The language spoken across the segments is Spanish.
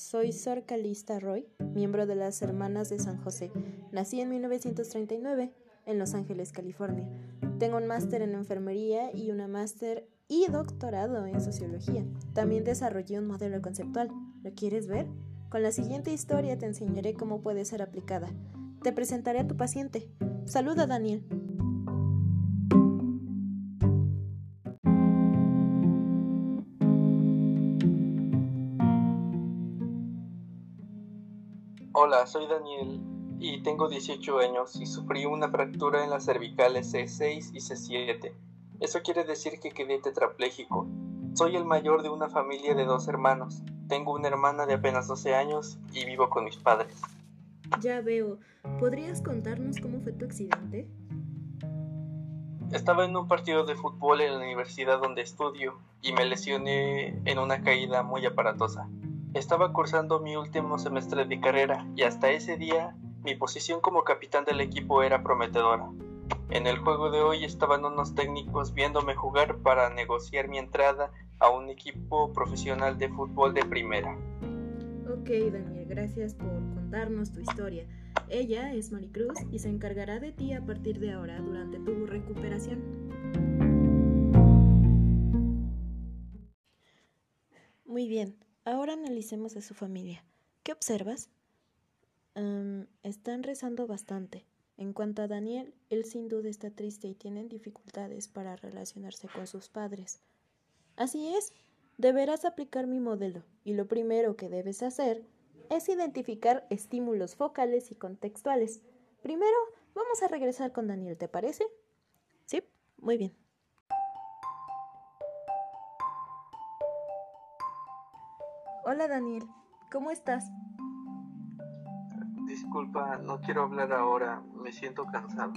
soy Sor Calista Roy, miembro de las Hermanas de San José. Nací en 1939 en Los Ángeles, California. Tengo un máster en enfermería y una máster y doctorado en sociología. También desarrollé un modelo conceptual. ¿Lo quieres ver? Con la siguiente historia te enseñaré cómo puede ser aplicada. Te presentaré a tu paciente. Saluda, Daniel. Hola, soy Daniel y tengo 18 años y sufrí una fractura en las cervicales C6 y C7. Eso quiere decir que quedé tetrapléjico. Soy el mayor de una familia de dos hermanos. Tengo una hermana de apenas 12 años y vivo con mis padres. Ya veo. ¿Podrías contarnos cómo fue tu accidente? Estaba en un partido de fútbol en la universidad donde estudio y me lesioné en una caída muy aparatosa. Estaba cursando mi último semestre de carrera y hasta ese día mi posición como capitán del equipo era prometedora. En el juego de hoy estaban unos técnicos viéndome jugar para negociar mi entrada a un equipo profesional de fútbol de primera. Ok, Daniel, gracias por contarnos tu historia. Ella es Maricruz y se encargará de ti a partir de ahora durante tu recuperación. Muy bien, ahora analicemos a su familia. ¿Qué observas? están rezando bastante. En cuanto a Daniel, él sin duda está triste y tiene dificultades para relacionarse con sus padres. Así es, deberás aplicar mi modelo y lo primero que debes hacer es identificar estímulos focales y contextuales. Primero, vamos a regresar con Daniel, ¿te parece? Sí, muy bien. Hola Daniel, ¿cómo estás? Disculpa, no quiero hablar ahora, me siento cansado.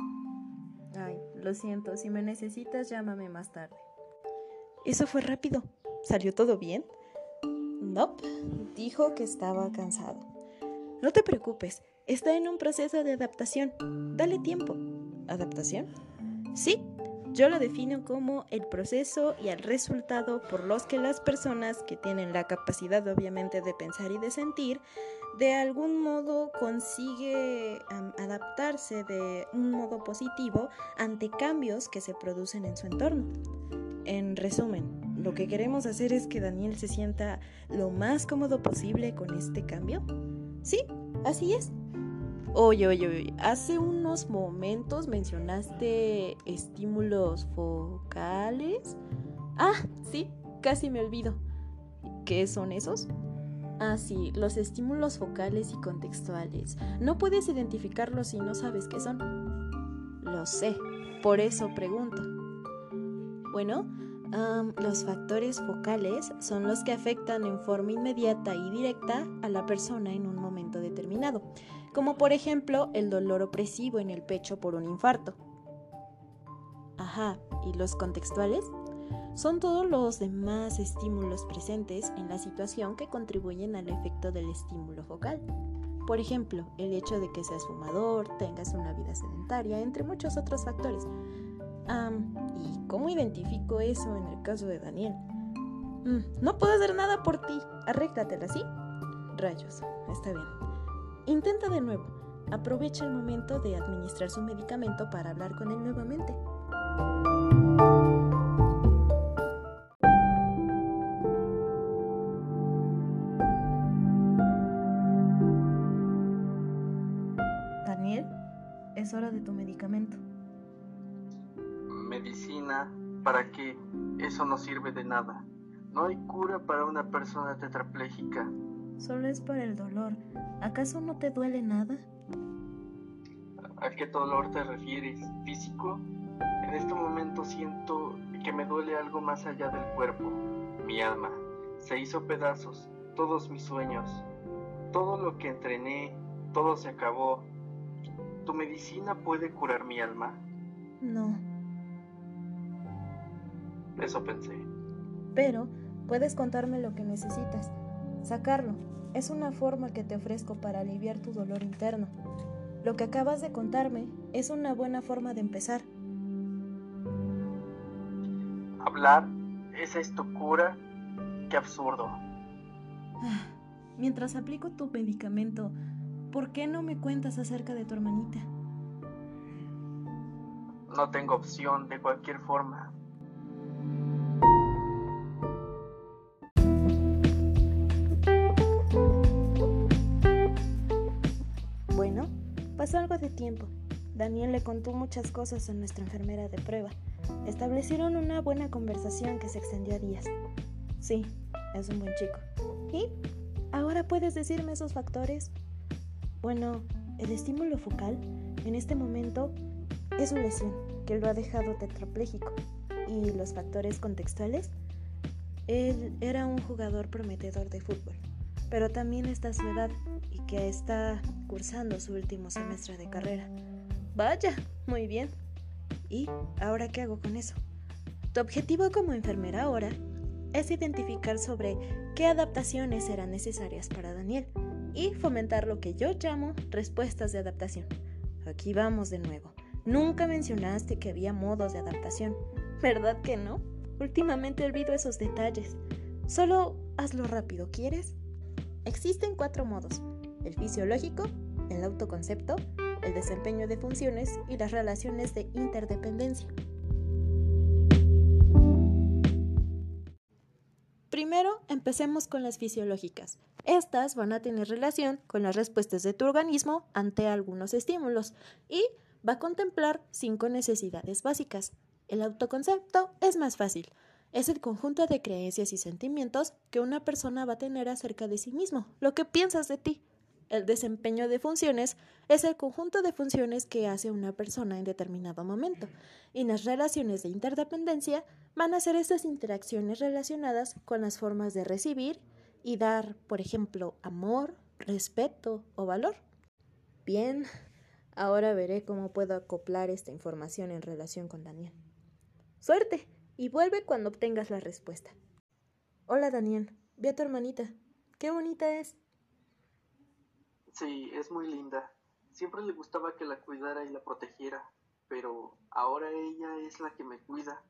Ay, lo siento, si me necesitas llámame más tarde. Eso fue rápido. ¿Salió todo bien? Nope, dijo que estaba cansado. No te preocupes, está en un proceso de adaptación. Dale tiempo. ¿Adaptación? Sí, yo lo defino como el proceso y el resultado por los que las personas que tienen la capacidad obviamente de pensar y de sentir, de algún modo consigue adaptarse de un modo positivo ante cambios que se producen en su entorno. En resumen, lo que queremos hacer es que Daniel se sienta lo más cómodo posible con este cambio. Sí, así es. Oye, oye, oye, hace unos momentos mencionaste estímulos focales. Ah, sí, casi me olvido. ¿Qué son esos? Ah, sí, los estímulos focales y contextuales. No puedes identificarlos si no sabes qué son. Lo sé, por eso pregunto. Bueno, los factores focales son los que afectan en forma inmediata y directa a la persona en un momento determinado como por ejemplo el dolor opresivo en el pecho por un infarto. Ajá, ¿y los contextuales? Son todos los demás estímulos presentes en la situación que contribuyen al efecto del estímulo focal. Por ejemplo, el hecho de que seas fumador, tengas una vida sedentaria, entre muchos otros factores. ¿Y cómo identifico eso en el caso de Daniel? Mm, no puedo hacer nada por ti, arréglatela, ¿sí? Rayos, está bien. Intenta de nuevo. Aprovecha el momento de administrar su medicamento para hablar con él nuevamente. Medicina, ¿para qué? Eso no sirve de nada. No hay cura para una persona tetrapléjica. Solo es para el dolor. ¿Acaso no te duele nada? ¿A qué dolor te refieres? ¿Físico? En este momento siento que me duele algo más allá del cuerpo. Mi alma se hizo pedazos, todos mis sueños, todo lo que entrené, todo se acabó. ¿Tu medicina puede curar mi alma? No. Eso pensé. Pero puedes contarme lo que necesitas. Sacarlo es una forma que te ofrezco para aliviar tu dolor interno. Lo que acabas de contarme es una buena forma de empezar. Hablar es esto cura. Qué absurdo. mientras aplico tu medicamento, ¿por qué no me cuentas acerca de tu hermanita? No tengo opción de cualquier forma. Tiempo. Daniel le contó muchas cosas a nuestra enfermera de prueba. Establecieron una buena conversación que se extendió a días. Sí, es un buen chico. ¿Y? ¿Ahora puedes decirme esos factores? Bueno, el estímulo focal en este momento es una lesión que lo ha dejado tetrapléjico. ¿Y los factores contextuales? Él era un jugador prometedor de fútbol, pero también está su edad y que está cursando su último semestre de carrera. Vaya, muy bien. ¿Y ahora qué hago con eso? Tu objetivo como enfermera ahora es identificar sobre qué adaptaciones serán necesarias para Daniel y fomentar lo que yo llamo respuestas de adaptación. Aquí vamos de nuevo. Nunca mencionaste que había modos de adaptación, ¿verdad que no? Últimamente olvido esos detalles. Solo hazlo rápido, ¿quieres? Existen cuatro modos. El fisiológico, el autoconcepto, el desempeño de funciones y las relaciones de interdependencia. Primero, empecemos con las fisiológicas. Estas van a tener relación con las respuestas de tu organismo ante algunos estímulos y va a contemplar cinco necesidades básicas. El autoconcepto es más fácil. Es el conjunto de creencias y sentimientos que una persona va a tener acerca de sí mismo, lo que piensas de ti. El desempeño de funciones es el conjunto de funciones que hace una persona en determinado momento, y las relaciones de interdependencia van a ser estas interacciones relacionadas con las formas de recibir y dar, por ejemplo, amor, respeto o valor. Bien, ahora veré cómo puedo acoplar esta información en relación con Daniel. Suerte, y vuelve cuando obtengas la respuesta. Hola Daniel, ve a tu hermanita. Qué bonita es. Sí, es muy linda. Siempre le gustaba que la cuidara y la protegiera, pero ahora ella es la que me cuida.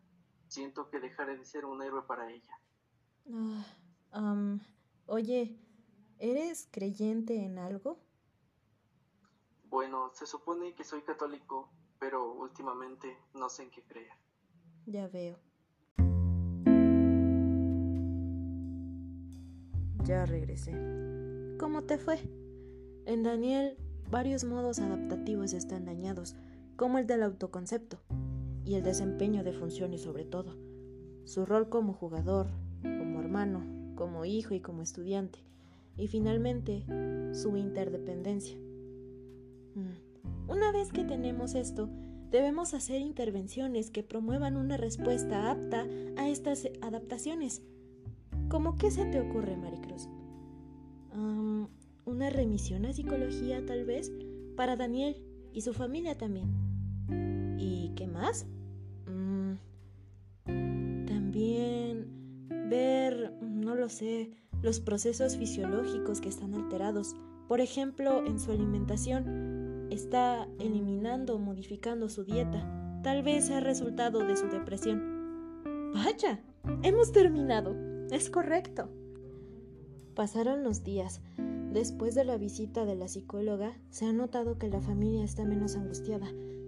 Siento que dejaré de ser un héroe para ella. Ah, oye, ¿eres creyente en algo? Bueno, se supone que soy católico, pero últimamente no sé en qué creer. Ya veo. Ya regresé. ¿Cómo te fue? En Daniel, varios modos adaptativos están dañados, como el del autoconcepto y el desempeño de funciones sobre todo, su rol como jugador, como hermano, como hijo y como estudiante, y finalmente su interdependencia. Mm. Una vez que tenemos esto, debemos hacer intervenciones que promuevan una respuesta apta a estas adaptaciones. ¿Cómo qué se te ocurre, Maricruz? una remisión a psicología tal vez para Daniel y su familia también. ¿Y qué más? Mm, también ver, no lo sé, los procesos fisiológicos que están alterados. Por ejemplo, en su alimentación está eliminando o modificando su dieta. Tal vez sea resultado de su depresión. Vaya, hemos terminado. Es correcto. Pasaron los días. Después de la visita de la psicóloga, se ha notado que la familia está menos angustiada.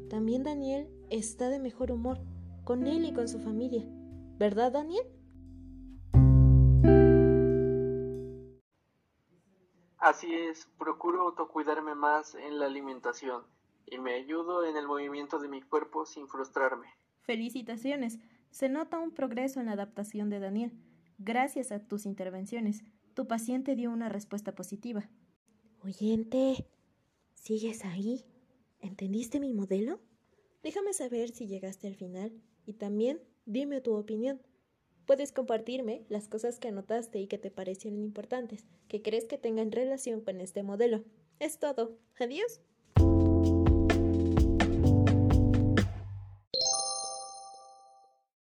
También Daniel está de mejor humor, con él y con su familia. ¿Verdad, Daniel? Así es, procuro autocuidarme más en la alimentación y me ayudo en el movimiento de mi cuerpo sin frustrarme. Felicitaciones. Se nota un progreso en la adaptación de Daniel, gracias a tus intervenciones. Tu paciente dio una respuesta positiva. Oyente, ¿sigues ahí? ¿Entendiste mi modelo? Déjame saber si llegaste al final y también dime tu opinión. Puedes compartirme las cosas que anotaste y que te parecieron importantes, que crees que tengan relación con este modelo. Es todo. Adiós.